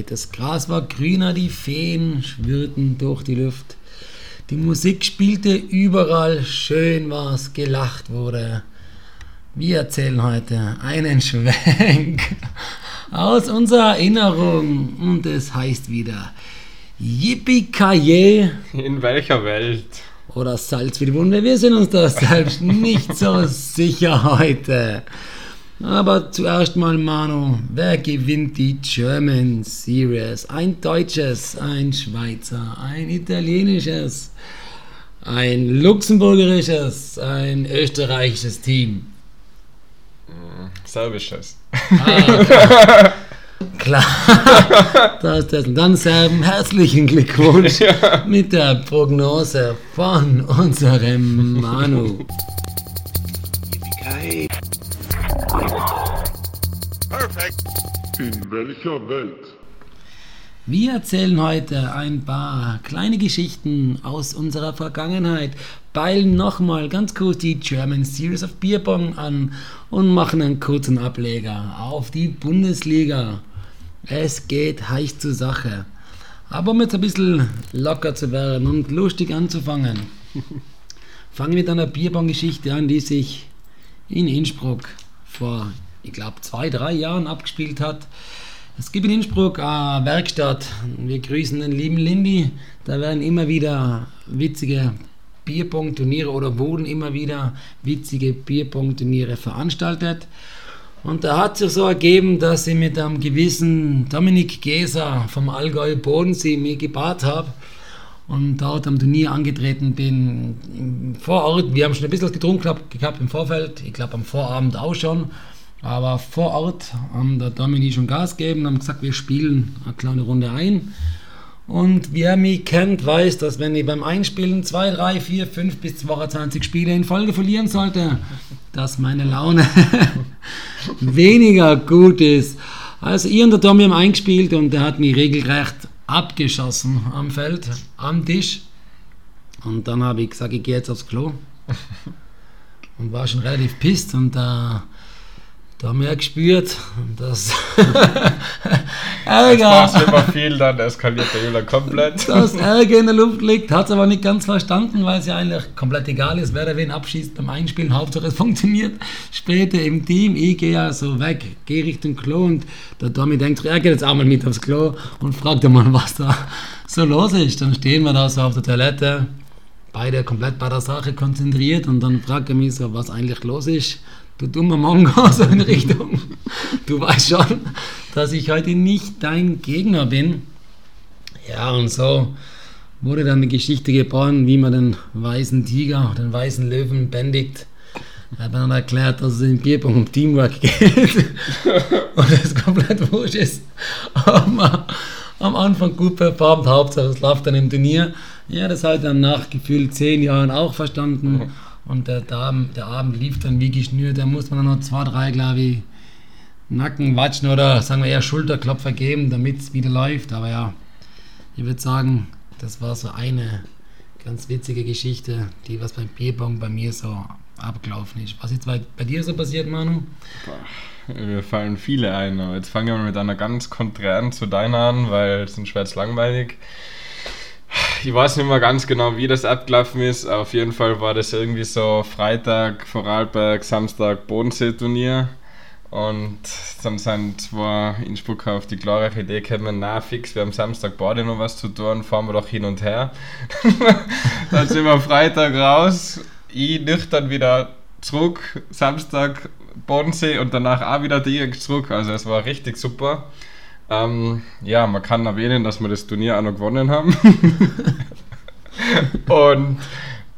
Zeit. Das Gras war grüner, die Feen schwirrten durch die Luft. Die Musik spielte überall, schön war's, gelacht wurde. Wir erzählen heute einen Schwenk aus unserer Erinnerung und es heißt wieder Yippie In welcher Welt? Oder Salz wie die Wunde. Wir sind uns da selbst nicht so sicher heute. Aber zuerst mal, Manu, wer gewinnt die German Series? Ein deutsches, ein Schweizer, ein italienisches, ein luxemburgerisches, ein österreichisches Team? Serbisches. Ah, klar. das ist das. Und dann Serben, herzlichen Glückwunsch ja. mit der Prognose von unserem Manu. Yippie Perfekt. In welcher Welt? Wir erzählen heute ein paar kleine Geschichten aus unserer Vergangenheit, peilen nochmal ganz kurz die German Series of Beerbong an und machen einen kurzen Ableger auf die Bundesliga. Es geht heiß zur Sache. Aber um jetzt ein bisschen locker zu werden und lustig anzufangen, fangen wir mit einer Bierbong-Geschichte an, die sich in Innsbruck vor ich glaube, zwei, drei Jahren abgespielt hat. Es gibt in Innsbruck eine Werkstatt. Wir grüßen den lieben Lindy. Da werden immer wieder witzige Bierpong-Turniere oder wurden immer wieder witzige Bierpong-Turniere veranstaltet. Und da hat sich so ergeben, dass ich mit einem gewissen Dominik Geser vom Allgäu Bodensee mich gebat habe und dort am Turnier angetreten bin. Vor Ort, wir haben schon ein bisschen getrunken gehabt im Vorfeld, ich glaube am Vorabend auch schon. Aber vor Ort haben der Dominik schon Gas gegeben haben gesagt, wir spielen eine kleine Runde ein. Und wer mich kennt, weiß, dass wenn ich beim Einspielen 2, 3, 4, 5 bis 22 Spiele in Folge verlieren sollte, dass meine Laune weniger gut ist. Also ich und der Tommy haben eingespielt und der hat mich regelrecht abgeschossen am Feld, am Tisch. Und dann habe ich gesagt, ich gehe jetzt aufs Klo. Und war schon relativ pisst und da äh, da haben wir gespürt, dass Ärger. Es immer viel, dann eskaliert der Jünger komplett. Dass Ärger in der Luft liegt, hat es aber nicht ganz verstanden, weil es ja eigentlich komplett egal ist, wer da wen abschießt beim Einspielen. Hauptsache es funktioniert. Später im Team, ich gehe ja so weg, gehe Richtung Klo und der Tommy denkt, er geht jetzt auch mal mit aufs Klo und fragt mal, was da so los ist. Dann stehen wir da so auf der Toilette, beide komplett bei der Sache konzentriert und dann fragt er mich so, was eigentlich los ist du dummer Mongo, so in Richtung, du weißt schon, dass ich heute nicht dein Gegner bin. Ja, und so wurde dann eine Geschichte geboren, wie man den weißen Tiger, den weißen Löwen bändigt. Er hat dann erklärt, dass es im Bierpong um Teamwork geht und es komplett wurscht ist, ob am Anfang gut performt, Hauptsache es läuft dann im Turnier. Ja, das hat er nach gefühlt zehn Jahren auch verstanden. Und der, der, der Abend lief dann wie geschnürt. Da muss man dann noch zwei, drei, glaube ich, Nacken watschen oder sagen wir eher Schulterklopfer geben, damit es wieder läuft. Aber ja, ich würde sagen, das war so eine ganz witzige Geschichte, die was beim Bierbong bei mir so abgelaufen ist. Was ist bei, bei dir so passiert, Manu? Mir fallen viele ein, aber jetzt fangen wir mit einer ganz konträren zu deiner an, weil es ist schwer langweilig ich weiß nicht mehr ganz genau, wie das abgelaufen ist. Auf jeden Fall war das irgendwie so Freitag Vorarlberg, Samstag Bodensee-Turnier. Und dann sind zwei Innsbrucker auf die glorreiche Idee gekommen, na fix, wir haben Samstag beide noch was zu tun, fahren wir doch hin und her. dann sind wir Freitag raus, ich nüchtern wieder zurück, Samstag Bodensee und danach auch wieder direkt zurück. Also es war richtig super. Ähm, ja, man kann erwähnen, dass wir das Turnier auch noch gewonnen haben. und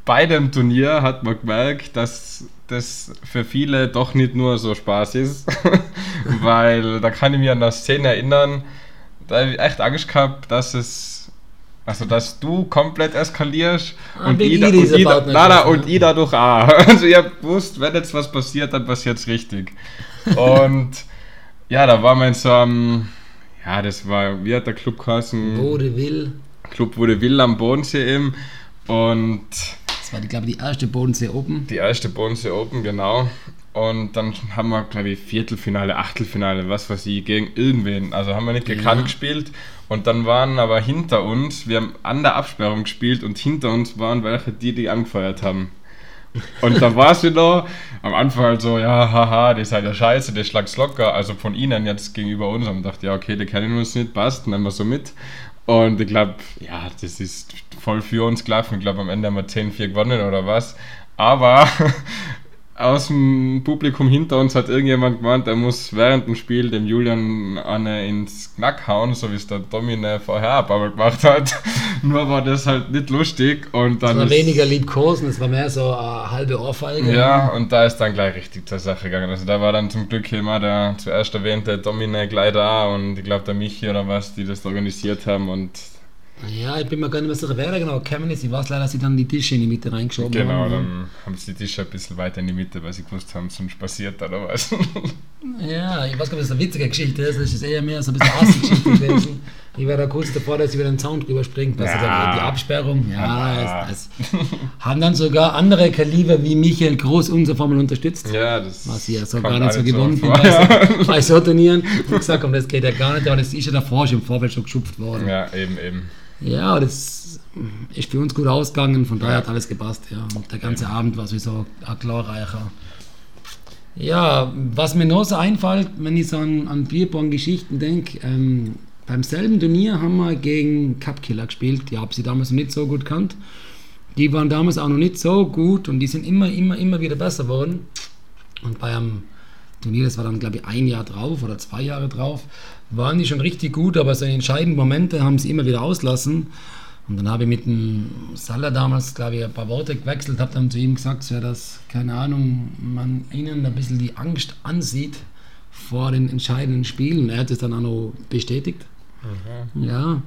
bei dem Turnier hat man gemerkt, dass das für viele doch nicht nur so Spaß ist, weil da kann ich mich an eine Szene erinnern, da habe ich echt Angst gehabt, dass es also, dass du komplett eskalierst ah, und, ich, und, ich, nein, und ich dadurch auch. Also, ihr habt gewusst, wenn jetzt was passiert, dann passiert es richtig. Und ja, da waren wir in so einem ja, das war, wie hat der Club geheißen? Vaudeville. Club Vaudeville am Bodensee eben. Und. Das war, die, glaube ich, die erste Bodensee Open. Die erste Bodensee Open, genau. Und dann haben wir, glaube ich, Viertelfinale, Achtelfinale, was weiß ich, gegen irgendwen. Also haben wir nicht gekannt ja. gespielt. Und dann waren aber hinter uns, wir haben an der Absperrung gespielt und hinter uns waren welche, die die angefeuert haben. Und da war es wieder am Anfang halt so, ja, haha, das ist halt ja scheiße, der schlagt's locker. Also von ihnen jetzt gegenüber uns haben dachte, ja, okay, der kennen uns nicht, passt, nehmen wir so mit. Und ich glaube, ja, das ist voll für uns gelaufen. Ich glaube, am Ende haben wir 10-4 gewonnen oder was. Aber aus dem Publikum hinter uns hat irgendjemand gemeint, er muss während dem Spiel dem Julian eine ins Knack hauen, so wie es der Domine vorher aber gemacht hat. Nur war das halt nicht lustig und dann. Es war weniger liebkosen, es war mehr so eine halbe Ohrfeige. Ja, und da ist dann gleich richtig zur Sache gegangen. Also da war dann zum Glück immer der zuerst erwähnte Domine gleich da und ich glaube der Michi oder was, die das organisiert haben und ja, ich bin mir gar nicht mehr sicher, wer da genau gekommen ist. Ich weiß leider, dass sie dann die Tische in die Mitte reingeschoben genau, haben. Genau, dann haben sie die Tische ein bisschen weiter in die Mitte, weil sie gewusst haben, sonst passiert oder was. ja, ich weiß gar nicht, ob das eine witzige Geschichte ist. Das ist eher mehr so ein bisschen Assi-Geschichte gewesen. Ich war da kurz davor, dass sie über den Zaun drüber springt. Ja. die Absperrung. Ja, ja. Es, es haben dann sogar andere Kaliber wie Michael Groß unsere Formel unterstützt. Ja, das Was ich ja so gar nicht so gewohnt bin bei, bei so Turnieren. Ich gesagt, das geht ja gar nicht, aber das ist ja davor schon im Vorfeld schon geschupft worden. Ja, eben, eben. Ja, das ist für uns gut ausgegangen, von daher hat alles gepasst. Ja. Und der ganze Abend war sowieso ein glorreicher. Ja, was mir noch so einfällt, wenn ich so an, an Bierbong-Geschichten denke, ähm, beim selben Turnier haben wir gegen Cupkiller gespielt. Die habe sie damals noch nicht so gut kannt. Die waren damals auch noch nicht so gut und die sind immer, immer, immer wieder besser geworden. Und bei einem Turnier, das war dann glaube ich ein Jahr drauf oder zwei Jahre drauf, waren die schon richtig gut, aber so entscheidende Momente haben sie immer wieder auslassen. Und dann habe ich mit dem Salah damals, glaube ich, ein paar Worte gewechselt, habe dann zu ihm gesagt, ja, dass, keine Ahnung, man ihnen ein bisschen die Angst ansieht vor den entscheidenden Spielen. Er hat es dann auch noch bestätigt. Mhm. Ja,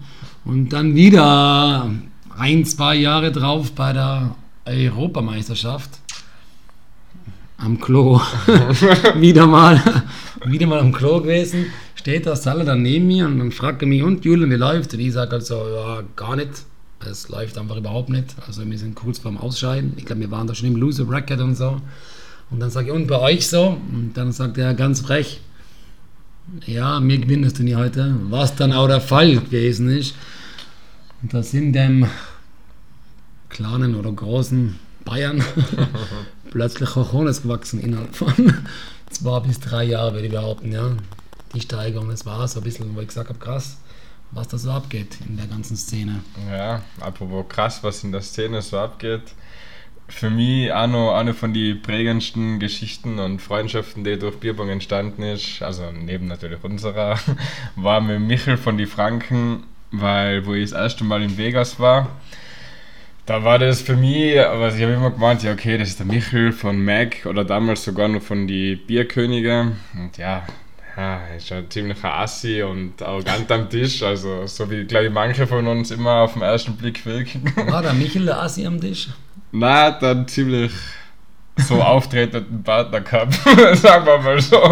und dann wieder ein, zwei Jahre drauf bei der Europameisterschaft am Klo. wieder mal, wieder mal am Klo gewesen steht der Salah dann neben mir und dann fragt er mich, und Julian, wie läuft? Und ich sage halt so, ja, gar nicht. Es läuft einfach überhaupt nicht. Also wir sind kurz vorm Ausscheiden. Ich glaube, wir waren da schon im Loser Bracket und so. Und dann sage ich, und bei euch so? Und dann sagt er ganz frech, ja, wir gewinnen das Turnier heute. Was dann auch der Fall gewesen ist. Und da sind dem kleinen oder großen Bayern plötzlich Hochones gewachsen innerhalb von zwei bis drei Jahren, würde ich behaupten, ja die Steigerung. Das war so ein bisschen, wo ich gesagt habe, krass, was da so abgeht in der ganzen Szene. Ja, apropos krass, was in der Szene so abgeht. Für mich auch noch eine von den prägendsten Geschichten und Freundschaften, die durch Bierbong entstanden ist, also neben natürlich unserer, war mit Michel von die Franken, weil wo ich das erste Mal in Vegas war, da war das für mich, aber ich habe immer gemeint, ja okay, das ist der Michel von Mac oder damals sogar noch von die Bierkönige und ja, ja, ist ein ziemlicher Assi und arrogant am Tisch, also so wie, glaube ich, manche von uns immer auf den ersten Blick wirken. War der Michel der Assi am Tisch? Nein, dann ziemlich so auftretenden Partner gehabt, sagen wir mal so.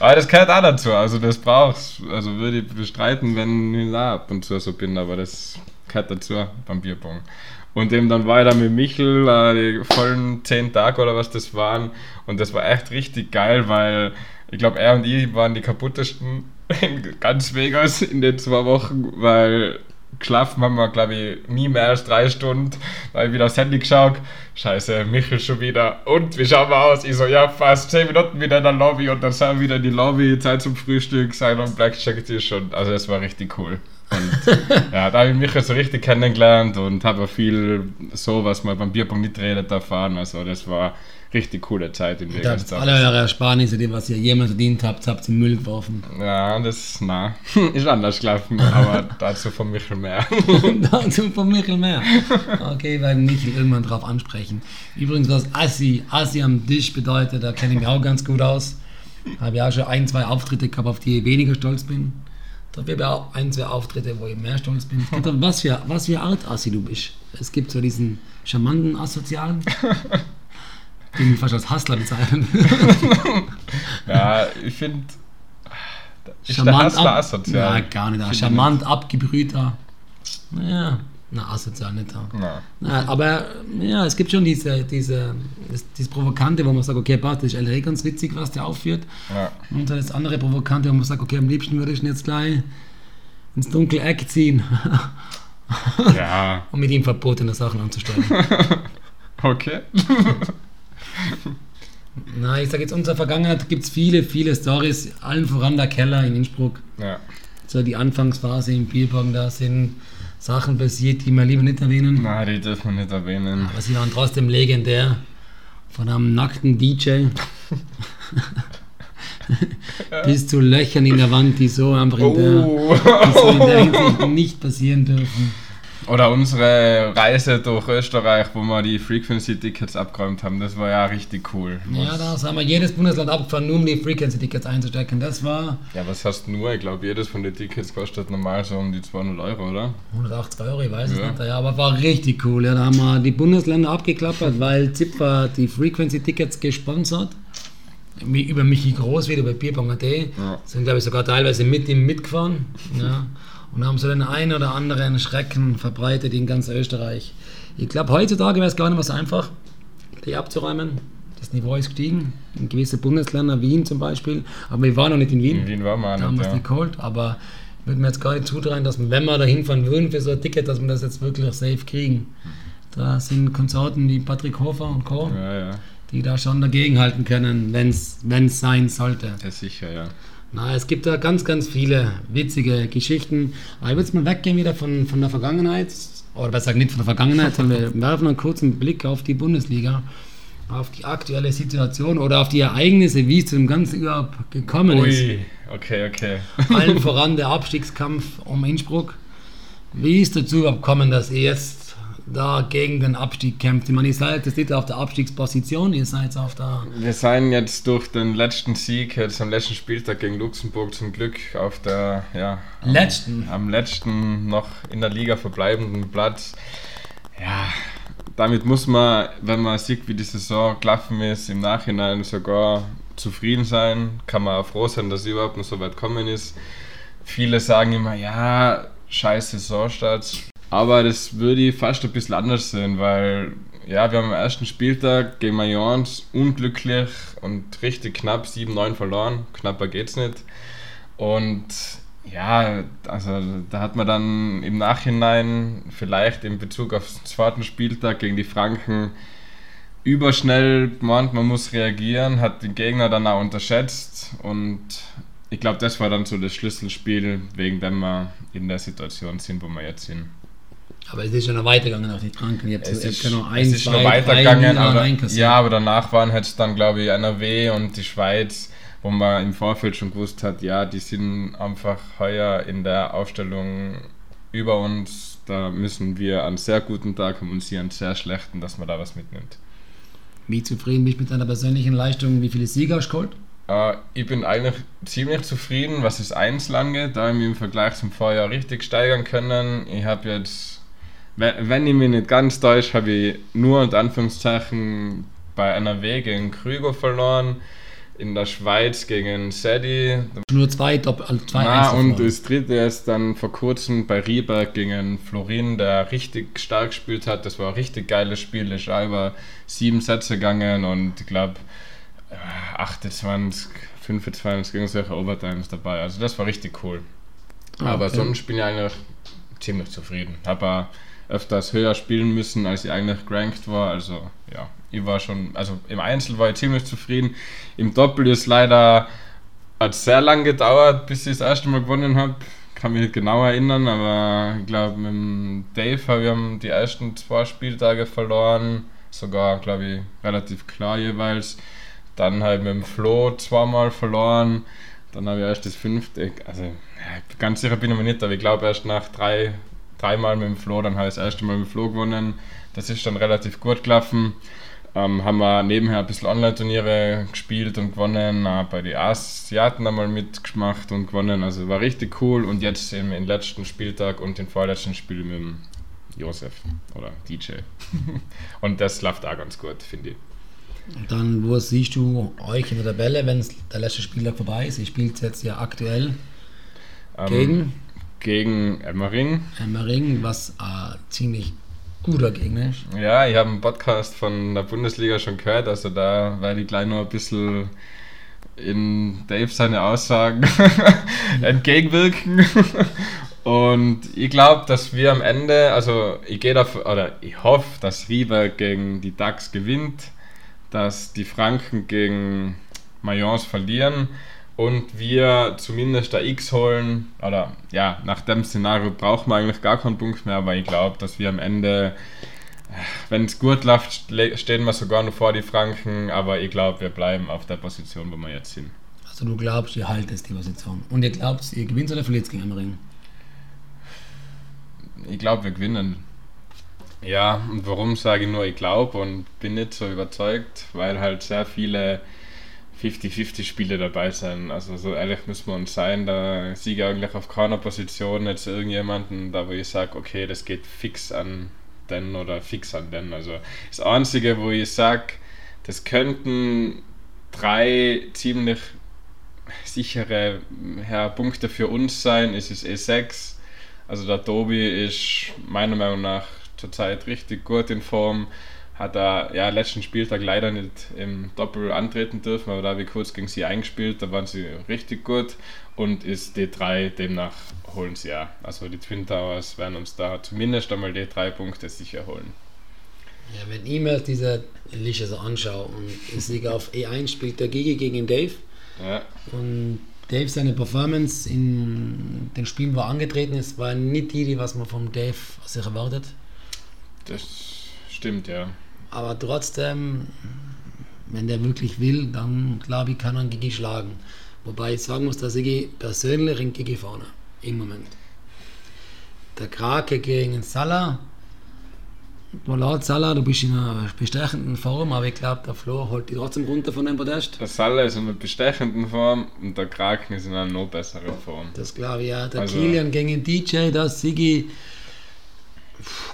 Aber das gehört auch dazu, also das brauchst also würde ich bestreiten, wenn ich da ab und zu so bin, aber das gehört dazu beim Bierpong. Und eben dann war ich da mit Michel äh, die vollen zehn Tage oder was das waren und das war echt richtig geil, weil ich glaube, er und ich waren die kaputtesten in ganz Vegas in den zwei Wochen, weil geschlafen haben wir, glaube ich, nie mehr als drei Stunden. Da habe ich wieder aufs Handy geschaut. Scheiße, Michel schon wieder. Und wie schauen wir aus? Ich so, ja, fast zehn Minuten wieder in der Lobby und dann sind wir wieder in die Lobby, Zeit zum Frühstück, sein am Blackjack-Tisch und also das war richtig cool. Und ja, da habe ich Michel so richtig kennengelernt und habe viel so, was man beim Bierpunkt nicht redet, erfahren. Also das war richtig coole Zeit in Vegas. Alle eure Ersparnisse, die was ihr jemals verdient habt, habt ihr in Müll geworfen. Ja, das na, ist anders gelaufen, aber dazu von Michel mehr. dazu von Michel mehr. Okay, werden Michel irgendwann drauf ansprechen. Übrigens, was Assi, Assi am Tisch bedeutet, da kenne ich mich auch ganz gut aus. Habe ja auch schon ein, zwei Auftritte gehabt, auf die ich weniger stolz bin. Da habe ich auch ein, zwei Auftritte, wo ich mehr stolz bin. Was für, was für Art Assi du bist. Es gibt so diesen charmanten Asozialen den fast als Hustler bezeichnen. ja, ich finde. Charmant ab, asozial. Ja, gar nicht. Charmant, abgebrühter. Naja, Na, asozial nicht. Ja. Na, aber ja, es gibt schon diese, diese, das, dieses Provokante, wo man sagt, okay, passt, das ist LA ganz witzig, was der aufführt. Ja. Und dann das andere Provokante, wo man sagt, okay, am liebsten würde ich ihn jetzt gleich ins dunkle Eck ziehen. Ja. und mit ihm verbotene Sachen anzustellen. okay. Na, ich sage jetzt, unserer Vergangenheit gibt es viele, viele Stories, allen voran der Keller in Innsbruck. Ja. So die Anfangsphase im Bierbaum, da sind Sachen passiert, die wir lieber nicht erwähnen. Nein, die dürfen wir nicht erwähnen. Aber sie waren trotzdem legendär. Von einem nackten DJ bis zu Löchern in der Wand, die so einfach in der, oh. die so in der Hinsicht nicht passieren dürfen. Oder unsere Reise durch Österreich, wo wir die Frequency-Tickets abgeräumt haben, das war ja richtig cool. Ja, da haben wir jedes Bundesland abgefahren, nur um die Frequency-Tickets einzustecken. Das war. Ja, was heißt nur? Ich glaube, jedes von den Tickets kostet normal so um die 200 Euro, oder? 180 Euro, ich weiß ja. es nicht. Ja, aber war richtig cool. Ja, da haben wir die Bundesländer abgeklappert, weil Zipfer die Frequency-Tickets gesponsert über Michi Groß wieder bei Bierpong.at. Ja. Sind, glaube ich, sogar teilweise mit ihm mitgefahren. Ja und haben so den einen oder anderen Schrecken verbreitet in ganz Österreich. Ich glaube, heutzutage wäre es gar nicht mehr so einfach, die abzuräumen. Das Niveau ist gestiegen. In gewisse Bundesländer, Wien zum Beispiel. Aber wir waren noch nicht in Wien. In Wien waren wir auch Da haben wir es nicht geholt. Aber ich würde mir jetzt gar nicht zutrauen, dass wir, wenn wir da hinfahren würden für so ein Ticket, dass wir das jetzt wirklich safe kriegen. Da sind Konsorten wie Patrick Hofer und Co., ja, ja. die da schon dagegenhalten können, wenn es sein sollte. Ja, sicher, ja. Na, es gibt da ganz, ganz viele witzige Geschichten. Aber ich würde jetzt mal weggehen wieder von, von der Vergangenheit. Oder besser gesagt nicht von der Vergangenheit, sondern wir werfen einen kurzen Blick auf die Bundesliga, auf die aktuelle Situation oder auf die Ereignisse, wie es zu dem Ganzen überhaupt gekommen Ui, ist. okay, okay. Allen voran der Abstiegskampf um Innsbruck. Wie ist dazu überhaupt gekommen, dass ihr jetzt da gegen den Abstieg kämpft. Ich meine, ihr seid jetzt nicht auf der Abstiegsposition, ihr seid auf der. Wir seien jetzt durch den letzten Sieg, jetzt am letzten Spieltag gegen Luxemburg zum Glück auf der, ja. Letzten? Am, am letzten noch in der Liga verbleibenden Platz. Ja, damit muss man, wenn man sieht, wie die Saison gelaufen ist, im Nachhinein sogar zufrieden sein. Kann man auch froh sein, dass es überhaupt noch so weit gekommen ist. Viele sagen immer, ja, scheiß Saisonstart. Aber das würde ich fast ein bisschen anders sehen, weil ja, wir haben am ersten Spieltag gegen Mayence unglücklich und richtig knapp 7-9 verloren. Knapper geht's nicht. Und ja, also da hat man dann im Nachhinein vielleicht in Bezug auf den zweiten Spieltag gegen die Franken überschnell gemeint, man muss reagieren, hat den Gegner dann auch unterschätzt und ich glaube, das war dann so das Schlüsselspiel, wegen dem wir in der Situation sind, wo wir jetzt sind. Aber es ist schon noch weitergegangen auf die Kranken. Ihr es ist, noch ein, es ist zwei, noch weitergegangen, aber, ja, aber danach waren jetzt dann, glaube ich, NRW und die Schweiz, wo man im Vorfeld schon gewusst hat, ja, die sind einfach heuer in der Aufstellung über uns. Da müssen wir einen sehr guten Tag haben und sie einen sehr schlechten, dass man da was mitnimmt. Wie zufrieden bist du mit deiner persönlichen Leistung? Wie viele Sieger hast du geholt? Uh, ich bin eigentlich ziemlich zufrieden, was das Eins angeht, da ich mich im Vergleich zum Vorjahr richtig steigern können. Ich habe jetzt wenn ich mich nicht ganz täusche, habe ich nur unter Anführungszeichen bei NRW gegen Krüger verloren, in der Schweiz gegen Sedi. Nur zwei, Doppel, also zwei Na, Und das dritte ist dann vor kurzem bei Rieberg gegen Florin, der richtig stark gespielt hat. Das war ein richtig geiles Spiel. Das ist über sieben Sätze gegangen und ich glaube 28, 25 gegen solche Overtimes dabei. Also das war richtig cool. Ah, Aber okay. sonst bin ich eigentlich ziemlich zufrieden. Habe öfters höher spielen müssen, als ich eigentlich gerankt war. Also ja, ich war schon, also im Einzel war ich ziemlich zufrieden. Im Doppel ist leider, hat sehr lang gedauert, bis ich das erste Mal gewonnen habe. Kann mich nicht genau erinnern, aber ich glaube, mit Dave haben wir die ersten zwei Spieltage verloren. Sogar, glaube ich, relativ klar jeweils. Dann halt mit dem Flo zweimal verloren. Dann habe ich erst das fünfte. Also, ganz sicher bin ich mir nicht, aber ich glaube, erst nach drei dreimal mit dem Flo, dann habe ich das erste Mal mit dem Flo gewonnen. Das ist dann relativ gut gelaufen. Ähm, haben wir nebenher ein bisschen Online-Turniere gespielt und gewonnen, äh, bei den Asiaten einmal mitgemacht und gewonnen, also war richtig cool und jetzt eben im letzten Spieltag und den vorletzten Spiel mit dem Josef oder DJ. und das läuft auch ganz gut, finde ich. Dann, wo siehst du euch in der Tabelle, wenn der letzte Spieltag vorbei ist? Ihr spielt jetzt ja aktuell ähm, gegen Gegen Emmering. Emmering, was äh, ziemlich guter Gegner ist. Ja, ich habe einen Podcast von der Bundesliga schon gehört, also da werde ich gleich noch ein bisschen in Dave seine Aussagen entgegenwirken. Und ich glaube, dass wir am Ende, also ich gehe davon, oder ich hoffe, dass Rieberg gegen die DAX gewinnt, dass die Franken gegen Mayence verlieren und wir zumindest der X holen. Oder ja, nach dem Szenario brauchen wir eigentlich gar keinen Punkt mehr, aber ich glaube, dass wir am Ende, wenn es gut läuft, stehen wir sogar noch vor die Franken, aber ich glaube, wir bleiben auf der Position, wo wir jetzt sind. Also du glaubst, ihr haltet die Position. Und ihr glaubt, ihr gewinnt oder verliert gegen Emmering? ich glaube, wir gewinnen. Ja, und warum sage ich nur, ich glaube und bin nicht so überzeugt, weil halt sehr viele 50-50 Spiele dabei sind. Also so ehrlich müssen wir uns sein, da ich eigentlich auf keiner Position jetzt irgendjemanden, da wo ich sage, okay, das geht fix an den oder fix an den. Also das Einzige, wo ich sage, das könnten drei ziemlich sichere ja, Punkte für uns sein, ist es E6 also der Tobi ist meiner Meinung nach zurzeit richtig gut in Form. Hat er ja letzten Spieltag leider nicht im Doppel antreten dürfen, aber da habe ich kurz gegen sie eingespielt, da waren sie richtig gut und ist D3, demnach holen sie ja. Also die Twin Towers werden uns da zumindest einmal D3 Punkte sicher holen. Ja, wenn ich mir diese Liste so anschaue und ich sehe auf E1 spielt der Gigi gegen Dave ja. und Dave seine Performance in den Spielen, wo er angetreten ist, war nicht die, die was man vom Dave sich erwartet. Das stimmt, ja. Aber trotzdem, wenn der wirklich will, dann glaube ich, kann er einen Gigi schlagen. Wobei ich sagen muss, dass ich persönlich in Gigi vorne im Moment. Der Krake gegen Salah laut Salah, du bist in einer bestechenden Form, aber ich glaube, der Flo holt dich trotzdem runter von dem Podest. Der Salah ist in einer bestechenden Form und der Kraken ist in einer noch besseren Form. Das glaube ich, ja. Der also, Kilian gegen den DJ, das Sigi,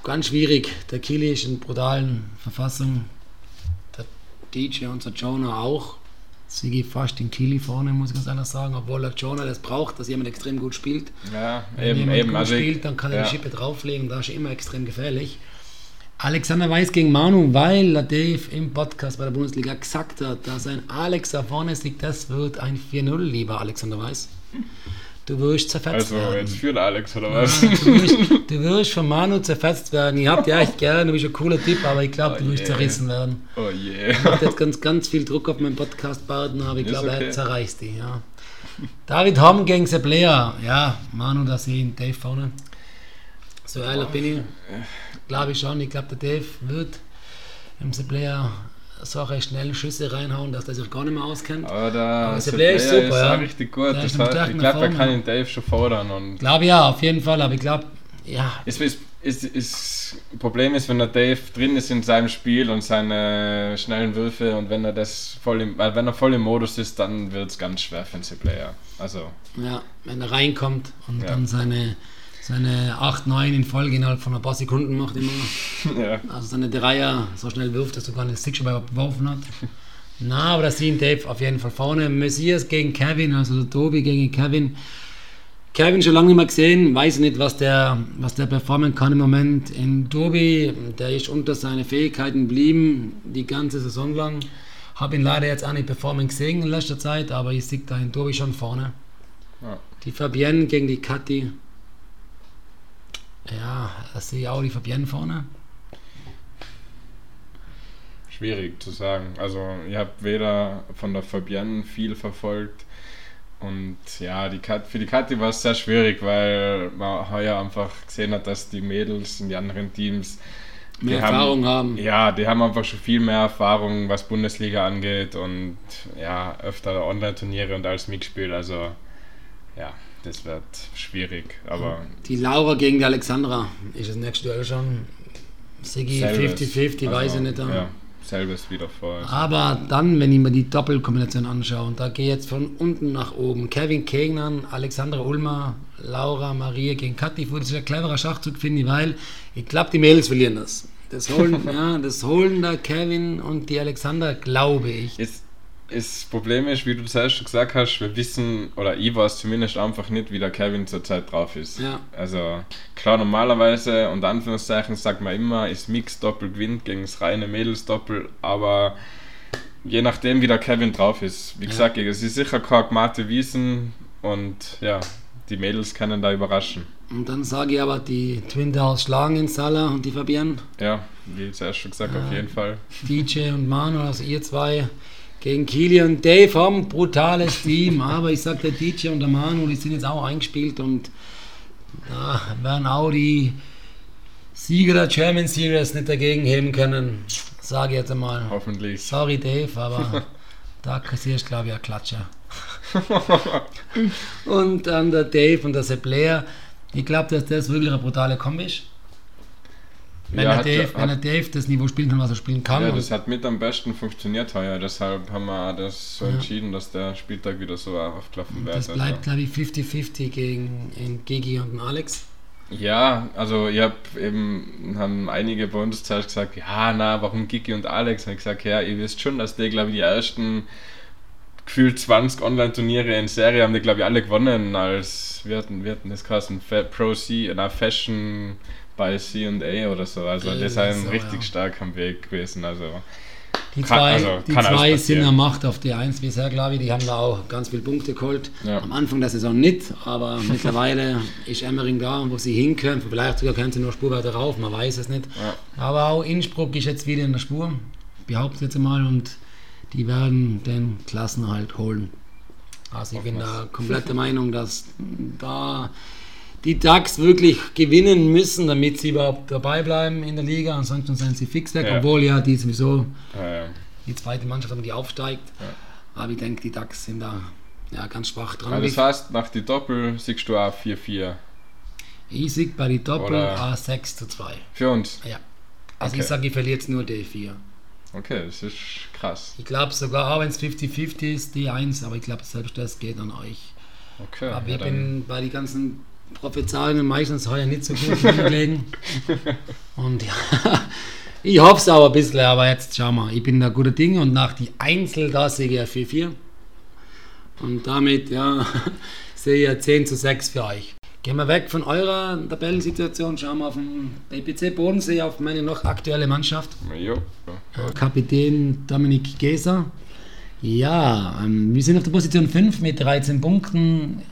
ganz schwierig. Der Kili ist in brutalen Verfassung. Der DJ und der Jonah auch. Sigi fast in Kili vorne, muss ich ganz ehrlich sagen, obwohl der Jonah das braucht, dass jemand extrem gut spielt. Ja, Wenn eben, jemand eben. gut also spielt, dann kann er ja. die Schippe drauflegen, da ist er immer extrem gefährlich. Alexander Weiß gegen Manu, weil der Dave im Podcast bei der Bundesliga gesagt hat, dass ein Alex da vorne liegt, das wird ein 4-0, lieber Alexander Weiß. Du wirst zerfetzt also, werden. Also jetzt für Alex oder was? Ja, du, wirst, du wirst von Manu zerfetzt werden. Ich hab dich echt gerne, du bist ein cooler Typ, aber ich glaube, oh du wirst yeah. zerrissen werden. Oh je. Yeah. Ich habe jetzt ganz, ganz viel Druck auf meinen Podcast-Partner, aber ich glaube, okay. er zerreißt dich. Ja. David Hamm gegen Seblea. Ja, Manu, da sehe ich Dave vorne. So ehrlich bin ich. Glaube ich schon. Ich glaube, der Dave wird im Player so recht schnell Schüsse reinhauen, dass er sich gar nicht mehr auskennt. Aber der Player ist super, ist ja. richtig gut. Heißt, ich glaube, er kann den Dave schon fordern. Und glaube ja, auf jeden Fall. Aber ich glaube, ja. Es ist, ist, ist, Problem ist, wenn der Dave drin ist in seinem Spiel und seine schnellen Würfe und wenn er das voll im, wenn er voll im Modus ist, dann wird es ganz schwer für den Player. Also. Ja, wenn er reinkommt und ja. dann seine seine 8, 9 in Folge innerhalb von ein paar Sekunden macht immer. Ja. Also seine Dreier so schnell wirft, dass du gar nicht das schon beworfen hat. Na, aber das sieht Dave auf jeden Fall vorne. Messias gegen Kevin, also der Tobi gegen Kevin. Kevin schon lange nicht mehr gesehen, weiß nicht, was der, was der performen kann im Moment. In Tobi, der ist unter seine Fähigkeiten geblieben, die ganze Saison lang. Habe ihn leider jetzt auch nicht performen gesehen in letzter Zeit, aber ich sehe da in Tobi schon vorne. Ja. Die Fabienne gegen die Kathi. Ja, das sehe ich auch die Fabienne vorne. Schwierig zu sagen. Also, ihr habt weder von der Fabienne viel verfolgt und ja, die Kat für die Kathi war es sehr schwierig, weil man heuer einfach gesehen hat, dass die Mädels in den anderen Teams mehr Erfahrung haben, haben. Ja, die haben einfach schon viel mehr Erfahrung, was Bundesliga angeht und ja, öfter Online-Turniere und alles mitgespielt. Also ja, das wird schwierig. Aber die Laura gegen die Alexandra ist das nächste Duell schon. Sigi 50-50, also, weiß ich nicht. Ja, selbes wieder vor. Aber dann, wenn ich mir die Doppelkombination anschaue, und da gehe ich jetzt von unten nach oben. Kevin Kegnan, Alexandra Ulmer, Laura Maria gegen Kathi. Das ist ein cleverer Schachzug, finde ich, weil ich glaube, die Mädels verlieren das. Das holen, ja, das holen da Kevin und die Alexander, glaube ich. Ist Das Problem ist, wie du zuerst schon gesagt hast, wir wissen, oder ich weiß zumindest einfach nicht, wie der Kevin zurzeit drauf ist. Ja. Also klar, normalerweise, unter Anführungszeichen, sagt man immer, ist Mix-Doppel gewinnt gegen das reine Mädels-Doppel, aber je nachdem, wie der Kevin drauf ist. Wie gesagt, es ist sicher kein Mate Wiesen und ja, die Mädels können da überraschen. Und dann sage ich aber, die Twin Towers schlagen in Salah und die Fabian. Ja, wie zuerst schon gesagt, auf jeden Fall. DJ und Manu, also ihr zwei gegen Kili und Dave haben ein brutales Team, aber ich sag der DJ und der Manu, die sind jetzt auch eingespielt und da werden auch die Sieger der German Series nicht dagegen heben können, sage ich jetzt einmal. Hoffentlich. Sorry Dave, aber da kassierst glaube ich eine Klatsche. und dann der Dave und der Sepp Blair, ich glaube, dass das wirklich eine brutale Kombi ist. Wenn, Ja, der hat- Dave, wenn der Dave das Niveau spielen kann, was er spielen kann. Ja, und- das hat mit am besten funktioniert heuer, deshalb haben wir auch das so Ja. entschieden, dass der Spieltag wieder so aufgelaufen wird. Das Also- bleibt, glaube ich, 50-50 gegen Gigi und Alex. Ja, also ich habe eben, haben einige bei uns zuerst gesagt, ja, na, warum Gigi und Alex? Habe ich gesagt, ja, ihr wisst schon, dass die, glaube ich, die ersten gefühlt 20 Online-Turniere in Serie haben die, glaube ich, alle gewonnen als, wir hatten, wir hatten das geheißen, Pro C, na, Fashion bei C&A oder so. Also die das sind ist so, richtig ja. stark am Weg gewesen. Also Die Kann- zwei, also, die zwei sind er Macht auf die 1 bisher, glaube ich. Die haben da auch ganz viele Punkte geholt. Ja. Am Anfang der Saison nicht, aber mittlerweile ist Emmering da, wo sie hin können. Vielleicht sogar können sie nur Spur weiter rauf, man weiß es nicht. Ja. Aber auch Innsbruck ist jetzt wieder in der Spur, behaupte ich jetzt mal, und die werden den Klassenerhalt holen. Also ich bin da komplett der Meinung, dass da die DAX wirklich gewinnen müssen, damit sie überhaupt dabei bleiben in der Liga. Ansonsten sind sie fix weg, Ja. obwohl ja die sowieso äh, die zweite Mannschaft, die aufsteigt. Aber ich denke, die DAX sind da ja, ganz schwach dran. also das heißt, nach die Doppel siehst du auch 4-4 ich sieg bei die Doppel Oder- A6 zu 2. für uns. Ja. Also Okay. ich sage, ich verliere jetzt nur D4. Okay, das ist krass. Ich glaube sogar, auch wenn es 50-50 ist, D1, aber ich glaube, selbst das geht an euch. Okay, Aber ja, ich bin bei den ganzen Prophezeiungen meistens heuer nicht so gut gelegen. Und ja, ich hoffe es auch ein bisschen, aber jetzt schauen wir. Ich bin da guter Dinge und nach die Einzel, da sehe ich ja 4-4. Und damit, ja, sehe ich ja 10 zu 6 für euch. Gehen wir weg von eurer Tabellensituation, schauen wir auf den BPC Bodensee, auf meine noch aktuelle Mannschaft. Jo. Kapitän Dominik Geser. Ja, ähm, wir sind auf der Position 5 mit 13 Punkten.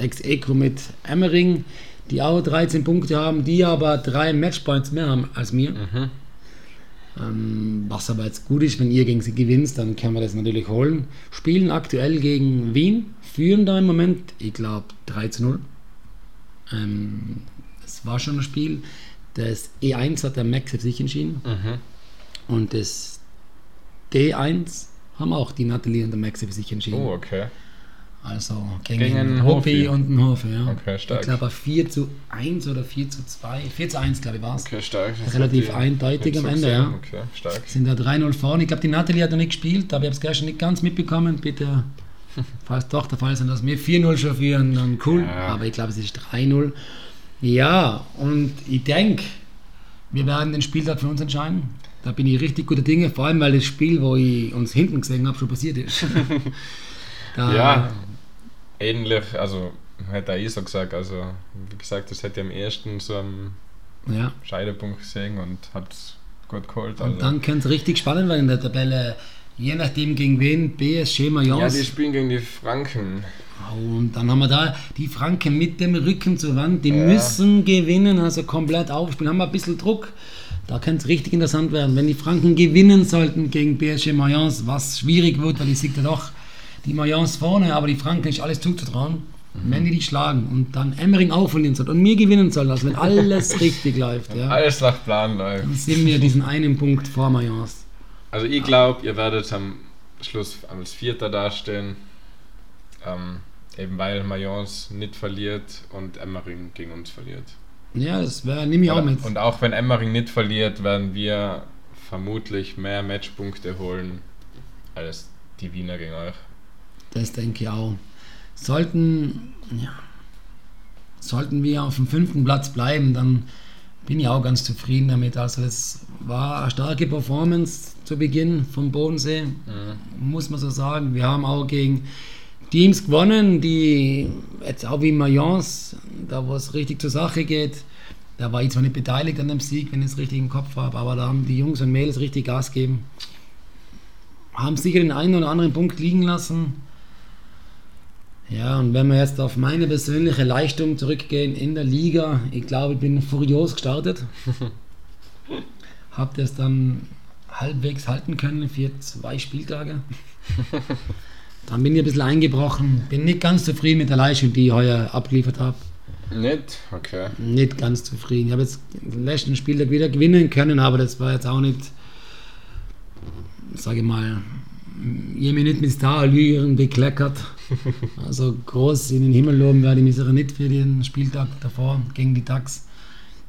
Ex-Eco mit Emmering, die auch 13 Punkte haben, die aber drei Matchpoints mehr haben als mir. Ähm, was aber jetzt gut ist, wenn ihr gegen sie gewinnt, dann können wir das natürlich holen. Spielen aktuell gegen Wien, führen da im Moment, ich glaube, 3 zu 0. Ähm, es war schon ein Spiel. Das E1 hat der Max für sich entschieden. Mhm. Und das D1 haben auch die Nathalie und der Max für sich entschieden. Oh, okay. Also gegen, Gegen einen Hopi Hofi. und einen Hofe, ja. Okay, stark. Ich glaube 4 zu 1 oder 4 zu 2. 4 zu 1, glaube ich, war es. Okay, stark. Das Relativ eindeutig am Ende, ja. Okay, stark. Sind da 3-0 vorne. Ich glaube, die Nathalie hat noch nicht gespielt, aber ich habe es gestern nicht ganz mitbekommen. Bitte, falls doch der Fall ist, dass wir 4-0 schon führen, dann cool. Ja. Aber ich glaube, es ist 3-0. Ja, und ich denke, wir werden den Spieltag für uns entscheiden. Da bin ich richtig guter Dinge, vor allem weil das Spiel, wo ich uns hinten gesehen habe, schon passiert ist. da, Ja, ähnlich, also hätte ich so gesagt, also wie gesagt, das hätte ich am ersten so am ja. Scheidepunkt gesehen und hat es gut geholt. Also. Und dann könnte es richtig spannend werden in der Tabelle. Je nachdem gegen wen, BSG ja, Mayence. die spielen gegen die Franken. Und dann haben wir da die Franken mit dem Rücken zur Wand. Die Ja. müssen gewinnen, also komplett aufspielen. Haben wir ein bisschen Druck. Da könnte es richtig interessant werden. Wenn die Franken gewinnen sollten gegen PSG Mayence, was schwierig wird, weil ich sehe da doch die Mayence vorne, aber die Franken ist alles zuzutrauen. Wenn die die schlagen und dann Emmering auch verlieren soll und mir gewinnen soll, also wenn alles richtig läuft, ja, Alles nach Plan läuft. dann sind wir diesen einen Punkt vor Mayence. Also ich glaube, ihr werdet am Schluss als Vierter dastehen. Ähm, eben weil Mayence nicht verliert und Emmering gegen uns verliert. Ja, das wär- nehme ich auch mit. Und auch wenn Emmering nicht verliert, werden wir vermutlich mehr Matchpunkte holen als die Wiener gegen euch. Das denke ich auch. Sollten, ja, sollten wir auf dem fünften Platz bleiben, dann bin ich auch ganz zufrieden damit. Also das war eine starke Performance zu Beginn vom Bodensee, mhm. muss man so sagen. Wir haben auch gegen Teams gewonnen, die jetzt auch wie Mayence, da wo es richtig zur Sache geht, da war ich zwar nicht beteiligt an dem Sieg, wenn ich es richtig im Kopf habe, aber da haben die Jungs und Mädels richtig Gas gegeben. Haben sicher den einen oder anderen Punkt liegen lassen. Ja, und wenn wir jetzt auf meine persönliche Leistung zurückgehen in der Liga, ich glaube, ich bin furios gestartet. Hab das dann halbwegs halten können für zwei Spieltage. dann bin ich ein bisschen eingebrochen. Bin nicht ganz zufrieden mit der Leistung, die ich heuer abgeliefert habe. Nicht? Okay. Nicht ganz zufrieden. Ich habe jetzt den letzten Spieltag wieder gewinnen können, aber das war jetzt auch nicht, sage ich mal, ich mich nicht mit Starallüren bekleckert. Also groß in den Himmel loben werde ich mich sicher nicht für den Spieltag davor gegen die DAX.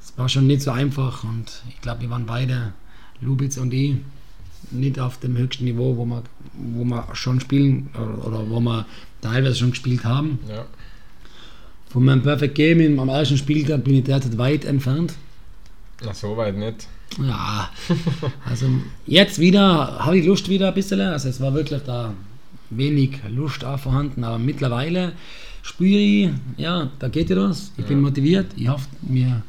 Es war schon nicht so einfach und ich glaube, wir waren beide, Lubitz und ich, nicht auf dem höchsten Niveau, wo wir, wo wir schon spielen oder wo wir teilweise schon gespielt haben. Ja. Von meinem Perfect Game am ersten Spieltag bin ich derzeit weit entfernt. Na, so weit nicht. Ja, also jetzt wieder habe ich Lust wieder ein bisschen. Also es war wirklich da wenig Lust auch vorhanden, aber mittlerweile spüre ich, ja, da geht ja was. Ich ja. bin motiviert. Ich hoffe, wir,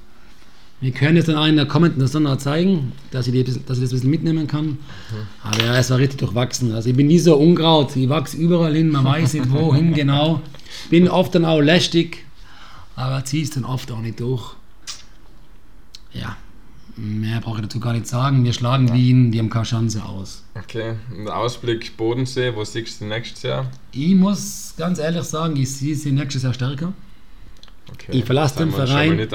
wir können es dann auch in der kommenden Saison zeigen, dass ich, die, dass ich das ein bisschen mitnehmen kann. Mhm. Aber ja, es war richtig durchwachsen. Also ich bin nie so unkraut. Ich wachse überall hin, man weiß nicht wohin genau. Bin oft dann auch lästig, aber ziehe es dann oft auch nicht durch. Ja, mehr brauche ich dazu gar nicht sagen. Wir schlagen ja. Wien, die haben keine Chance aus. Okay, und Ausblick Bodensee, wo siehst du nächstes Jahr? Ich muss ganz ehrlich sagen, ich sehe sie nächstes Jahr stärker. Okay, ich verlasse den Verein.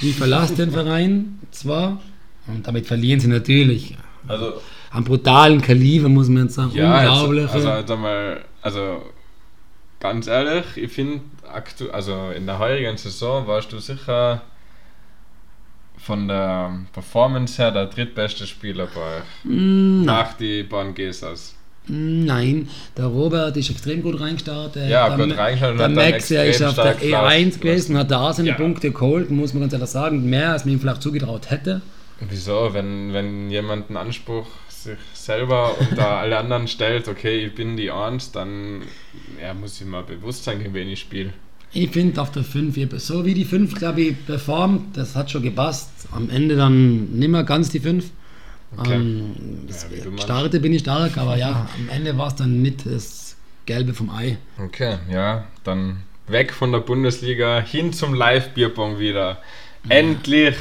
Ich verlasse den Verein zwar, und damit verlieren sie natürlich. Also, am brutalen Kaliber muss man jetzt sagen. Ja, unglaublich. Also, also, mal, also ganz ehrlich, ich finde, also in der heurigen Saison warst du sicher von der Performance her der drittbeste Spieler bei euch. Mm, nach die Borngesas. Nein, der Robert ist extrem gut reingestartet. Ja, der, gut reingestartet. Der Max der ist auf der E1 gewesen, hat da seine ja. Punkte geholt, muss man ganz ehrlich sagen, mehr als man ihm vielleicht zugetraut hätte. Wieso? Wenn, wenn jemand einen Anspruch sich selber und da alle anderen stellt, okay, ich bin die Eins, dann ja, muss ich mal bewusst sein, gegen wen ich spiele. Ich finde auf der 5, so wie die 5, glaube ich, performt, das hat schon gepasst. Am Ende dann nicht mehr ganz die 5. Okay. Ähm, ja, starte bin ich stark, aber ja, am Ende war es dann nicht das Gelbe vom Ei. Okay, ja, dann weg von der Bundesliga hin zum Live-Bierbong wieder. Ja. Endlich!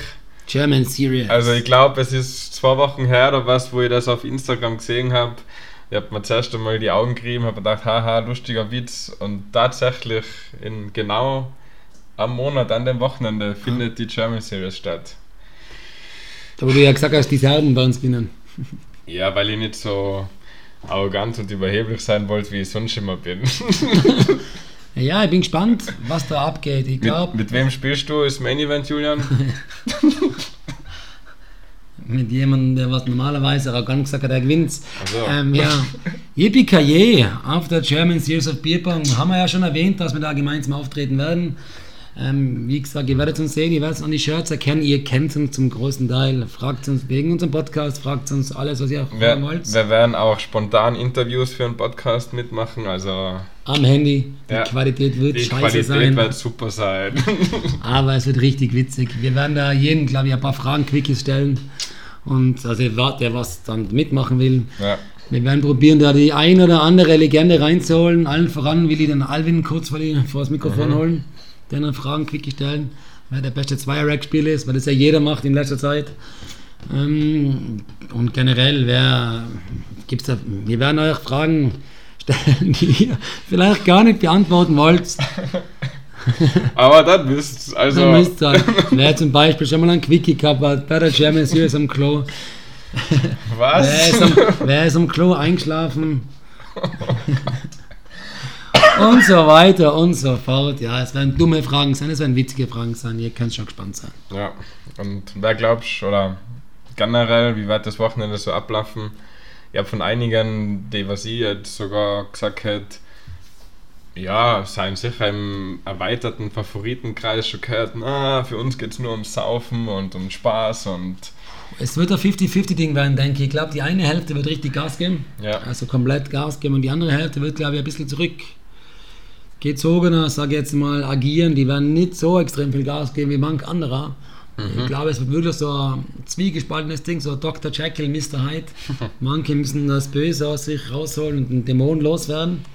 German Series. Also ich glaube, es ist zwei Wochen her oder was, wo ich das auf Instagram gesehen habe. Ich habe mir zuerst einmal die Augen gerieben, habe gedacht, haha, lustiger Witz. Und tatsächlich in genau am Monat, an dem Wochenende, findet die German Series statt. Da wo du ja gesagt hast, die Serben bei uns gewinnen. Ja, weil ich nicht so arrogant und überheblich sein wollte, wie ich sonst immer bin. ja, ich bin gespannt, was da abgeht. Ich glaub, mit, mit wem spielst du? Ist Main Event, Julian? mit jemandem, der was normalerweise auch ganz gesagt hat, er gewinnt. So. Ähm, ja. Yippie auf der German Series of Beer Pong haben wir ja schon erwähnt, dass wir da gemeinsam auftreten werden. Ähm, wie gesagt, ihr werdet uns sehen, ihr werdet an die Shirts erkennen, ihr kennt uns zum großen Teil. Fragt uns wegen unserem Podcast, fragt uns alles, was ihr auch wir, wollt. Wir werden auch spontan Interviews für einen Podcast mitmachen, also am Handy. Die ja, Qualität wird die scheiße Qualität sein. Die Qualität wird super sein. Aber es wird richtig witzig. Wir werden da jeden, glaube ich, ein paar Fragen, Quickies stellen. Und also der, was dann mitmachen will. Ja. Wir werden probieren, da die ein oder andere Legende reinzuholen. Allen voran will ich dann Alvin kurz vor, die, vor das Mikrofon mhm. holen denen Fragen quick stellen, wer der beste Zweier-Rack-Spieler ist, weil das ja jeder macht in letzter Zeit. Ähm, und generell, wer gibt's da, wir werden euch Fragen stellen, die ihr vielleicht gar nicht beantworten wollt. Aber dann müsst also. Dann müsst ihr, wer zum Beispiel schon mal ein Quickie gehabt hat, bei der German Series am Klo. Was? wer, ist am, wer ist am Klo eingeschlafen? und so weiter und so fort. Ja, es werden dumme Fragen sein, es werden witzige Fragen sein. Ihr könnt schon gespannt sein. Ja, und wer glaubst oder generell, wie wird das Wochenende so ablaufen? Ich habe von einigen, die was ich jetzt sogar gesagt hätte, ja, seien sicher im erweiterten Favoritenkreis schon gehört, na, für uns geht es nur ums Saufen und um Spaß und. Es wird ein 50-50-Ding werden, denke ich. Ich glaube, die eine Hälfte wird richtig Gas geben. Ja. Also komplett Gas geben und die andere Hälfte wird, glaube ich, ein bisschen zurück gezogener, sage jetzt mal, agieren. Die werden nicht so extrem viel Gas geben wie manch anderer. Mhm. Ich glaube, es wird wirklich so ein zwiegespaltenes Ding, so Dr. Jekyll, Mr. Hyde. Manche müssen das Böse aus sich rausholen und den Dämon loswerden.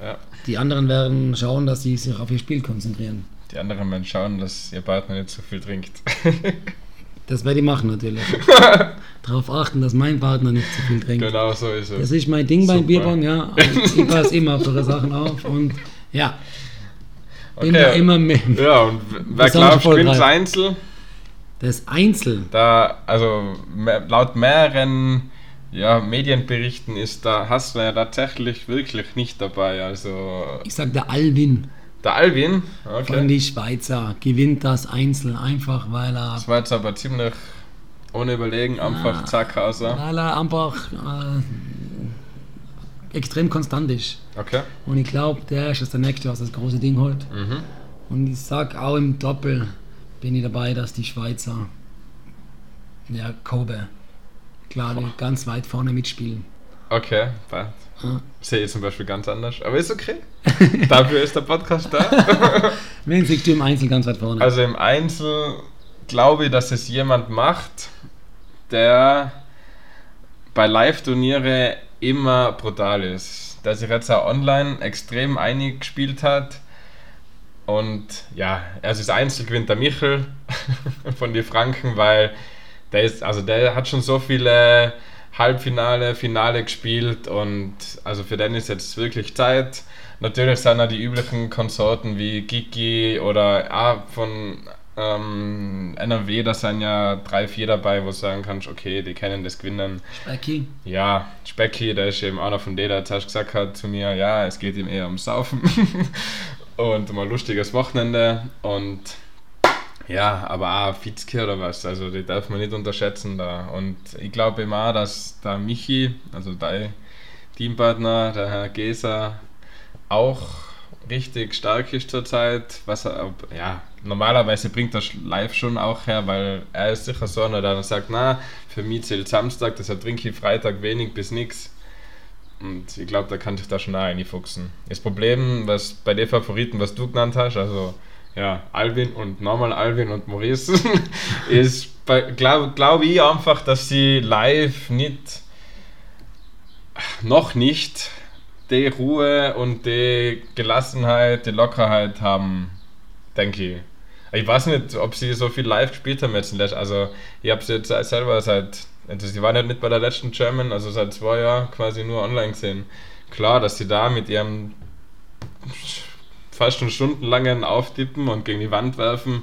Ja. Die anderen werden schauen, dass sie sich auf ihr Spiel konzentrieren. Die anderen werden schauen, dass ihr Partner nicht so viel trinkt. das werde ich machen natürlich. Darauf achten, dass mein Partner nicht zu viel trinkt. Genau so ist es. Das ist mein Ding Super. beim Bierbong, ja. ich passe immer auf solche Sachen auf und ja. Bin okay. da immer mit. Ja, und wer glaubt, gewinnt das Einzel? Das Einzel? Da, also laut mehreren ja, Medienberichten ist da hast du ja tatsächlich wirklich nicht dabei. Also ich sag der Alvin. Der Alvin? Okay. Von die Schweizer gewinnt das Einzel einfach, weil er. Jetzt aber ziemlich ohne Überlegen, einfach ja, zack, außer. Weil er einfach äh, extrem konstant ist. Okay. Und ich glaube, der ist der Nächste, was das große Ding holt. Mhm. Und ich sag auch im Doppel bin ich dabei, dass die Schweizer, ja, Kobe, klar, die ganz weit vorne mitspielen. Okay, passt. Ja. Sehe ich zum Beispiel ganz anders, aber ist okay. Dafür ist der Podcast da. Wen siehst du im Einzel ganz weit vorne? Also im Einzel glaube ich, dass es jemand macht, der bei Live-Turniere immer brutal ist. Der sich jetzt auch online extrem eingespielt hat. Und ja, also das Einzel gewinnt der Michel von den Franken, weil der ist, also der hat schon so viele Halbfinale, Finale gespielt und also für den ist jetzt wirklich Zeit. Natürlich sind da die üblichen Konsorten wie Gigi oder ah, von ähm, NRW, da sind ja drei, vier dabei, wo du sagen kannst, okay, die kennen das Gewinnen. Specki. Ja, Specki, der ist eben einer von denen, der zuerst gesagt hat zu mir, ja, es geht ihm eher ums Saufen und mal lustiges Wochenende und ja, aber auch Fitzke oder was, also die darf man nicht unterschätzen da. Und ich glaube immer, dass der Michi, also dein Teampartner, der Herr Geser, auch richtig stark ist zurzeit. Was er, ja, normalerweise bringt das live schon auch her, weil er ist sicher so einer, der sagt, na, für mich zählt Samstag, deshalb trinke ich Freitag wenig bis nichts. Und ich glaube, da kann sich da schon auch reinfuchsen. Das Problem, was bei den Favoriten, was du genannt hast, also ja, Alvin und nochmal Alvin und Maurice, ist, glaube glaub ich einfach, dass sie live nicht, noch nicht die Ruhe und die Gelassenheit, die Lockerheit haben, denke ich. Ich weiß nicht, ob sie so viel live gespielt haben jetzt. Also, ich habe sie jetzt selber seit, also sie waren ja nicht bei der letzten German, also seit zwei Jahren quasi nur online gesehen. Klar, dass sie da mit ihrem fast schon stundenlangen Auftippen und gegen die Wand werfen,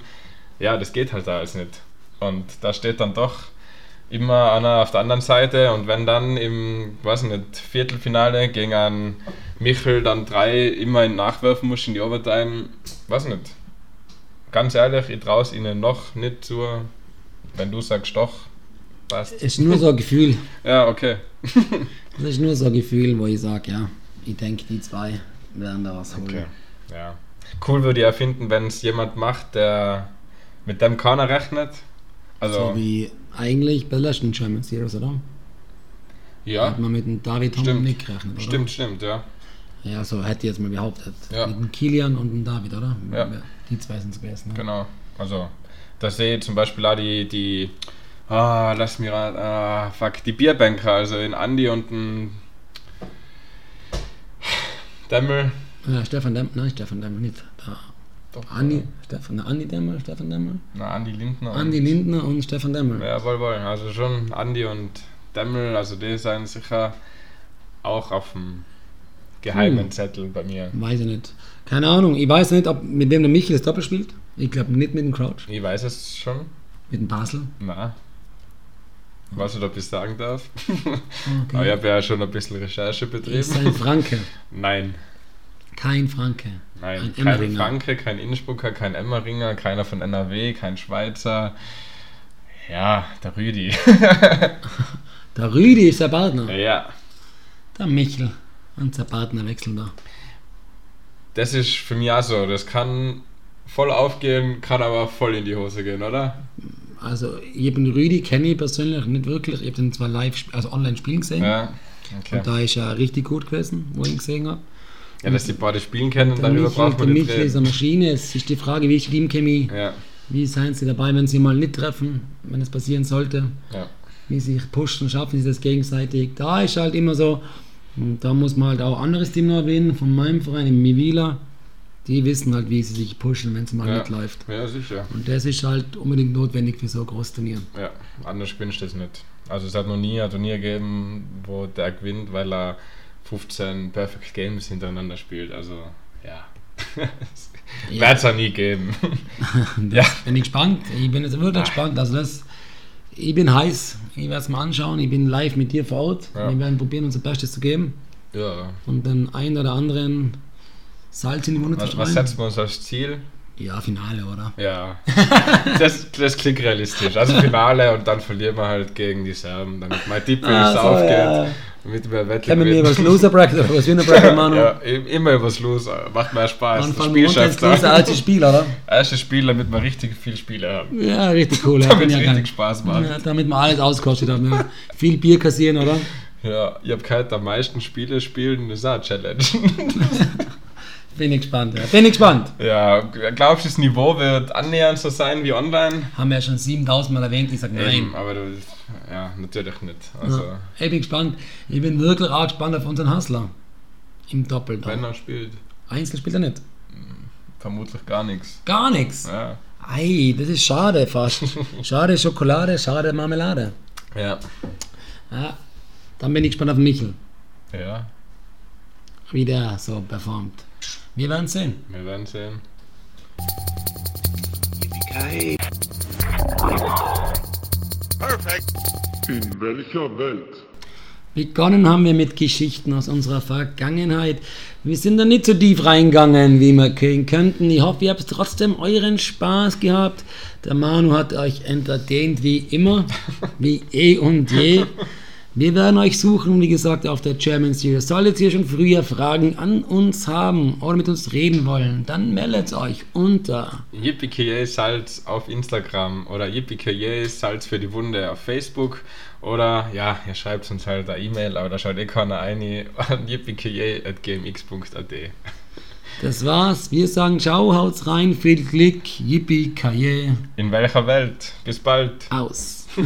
ja, das geht halt da alles nicht. Und da steht dann doch immer einer auf der anderen Seite und wenn dann im, weiß nicht, Viertelfinale gegen einen Michel dann drei immer nachwerfen muss in die Overtime, weiß nicht. Ganz ehrlich, ich traue es ihnen noch nicht zu, wenn du sagst doch, passt. Ist nur so ein Gefühl. ja, okay. das ist nur so ein Gefühl, wo ich sage, ja, ich denke, die zwei werden da was holen. Okay. Ja. Cool würde ich ja finden, wenn es jemand macht, der mit dem keiner rechnet. Also so wie eigentlich bei der letzten German Series, oder? Ja. Hat man mit dem David stimmt. nicht gerechnet, oder? Stimmt, stimmt, ja. Ja, so hätte ich jetzt mal behauptet. Ja. Mit dem Kilian und dem David, oder? Ja. Die zwei sind es gewesen. Ne? Genau. Also, da sehe ich zum Beispiel auch die, die ah, lass raten, ah, fuck, die Bierbanker, also in Andi und ein Demmel ja, Stefan Dämmel, nein, Stefan Dämmel nicht. Da. Doch, Andi, ja. Stefan, Andi Dämmel, Stefan Dämmel. Na, Andi Lindner. Andi und Lindner und Stefan Dämmel. Ja, wohl, wohl. Also schon Andi und Dämmel, also die sind sicher auch auf dem geheimen hm. Zettel bei mir. Weiß ich nicht. Keine Ahnung. Ich weiß nicht, ob mit wem der Michi das Doppel spielt. Ich glaube nicht mit dem Crouch. Ich weiß es schon. Mit dem Basel? Na. Ich weiß nicht, ob ich sagen darf. Okay. Aber ich habe ja schon ein bisschen Recherche betrieben. Ist ein Franke? Nein. Kein Franke. Nein, kein Franke, kein Innsbrucker, kein Emmeringer, keiner von NRW, kein Schweizer. Ja, der Rüdi. der Rüdi ist der Partner? Ja. Der Michel und der Partner wechseln da. das ist für mich auch so. Das kann voll aufgehen, kann aber voll in die Hose gehen, oder? Also, ich habe den Rüdi, kenne ich persönlich nicht wirklich. Ich habe den zwar live, also online spielen gesehen. Ja, okay. Und da ist er richtig gut gewesen, wo ich ihn gesehen habe. Ja, dass die beide spielen können, Der darüber Michi, braucht man nicht Michi ist reden. eine Maschine. Es ist die Frage, wie ist die Teamchemie? Ja, Wie seien sie dabei, wenn sie mal nicht treffen, wenn es passieren sollte? ja. Wie sie sich pushen, schaffen sie das gegenseitig? Da ist halt immer so, und da muss man halt auch anderes Team noch erwähnen, von meinem Verein, im Mivila. Die wissen halt, wie sie sich pushen, wenn es mal Ja. nicht läuft. ja, sicher. Und das ist halt unbedingt notwendig für so ein großes Turnier. Ja, anders gewinnst du das nicht. Also es hat noch nie ein Turnier gegeben, wo der gewinnt, weil er 15 Perfect Games hintereinander spielt. Also ja, Ja. wird es auch nie geben. ja. Bin ich gespannt. Ich bin jetzt wirklich gespannt. Also das, ich bin heiß. Ich werde es mal anschauen. Ich bin live mit dir vor Ort. Ja. Wir werden probieren, unser Bestes zu geben. Ja. Und den einen oder anderen Salz in die Wunde zu Was, was setzen wir uns als Ziel? Ja, Finale, oder? Ja, das, das klingt realistisch. Also Finale und dann verlieren wir halt gegen die Serben, damit mein Tipp Ah, so, aufgeht. ja. Damit wir Wette Können wir über das Loser Bracket oder was Winner Bracket machen? ja, im- immer übers Los. Macht mehr Spaß. Das wir Spiel schafft Loser als Spiel, oder? Erstes Spiel, damit wir richtig viel Spiele haben. Ja, richtig cool. Damit es ja richtig. Spaß macht. Ja, damit wir alles auskostet haben. Ja. Viel Bier kassieren, oder? Ja, ich habe gehört, am meisten Spiele spielen, das ist auch eine Challenge. Bin ich gespannt. Ja. Bin ich gespannt. ja, glaubst du, das Niveau wird annähernd so sein wie online? Haben wir ja schon 7000 Mal erwähnt. Ich sage nein. Eben, aber du, ja, natürlich nicht. Also, Ja. Ich bin gespannt. Ich bin wirklich auch gespannt auf unseren Hustler. Im Doppel. wenn er spielt, Einzel spielt er nicht. vermutlich gar nichts. Gar nichts. Ja. Ei, das ist schade fast. schade Schokolade, schade Marmelade. Ja. Ja, dann bin ich gespannt auf Michel, Ja, wie der so performt. Wir werden sehen. wir werden sehen. Perfect. In welcher Welt? Begonnen haben wir mit Geschichten aus unserer Vergangenheit. Wir sind da nicht so tief reingegangen, wie wir können könnten. Ich hoffe, ihr habt trotzdem euren Spaß gehabt. Der Manu hat euch entertaint wie immer, wie eh und je. Wir werden euch suchen, wie gesagt, auf der German Series. Solltet ihr schon früher Fragen an uns haben oder mit uns reden wollen, dann meldet euch unter Yippie Salz auf Instagram oder Yippie Salz für die Wunde auf Facebook oder ja, ihr schreibt uns halt eine E-Mail, aber da schaut eh keiner ein an yippie.gmx.at. Das war's. Wir sagen Ciao, haut's rein, viel Glück, Yippie, Kaye, In welcher Welt? Bis bald! aus.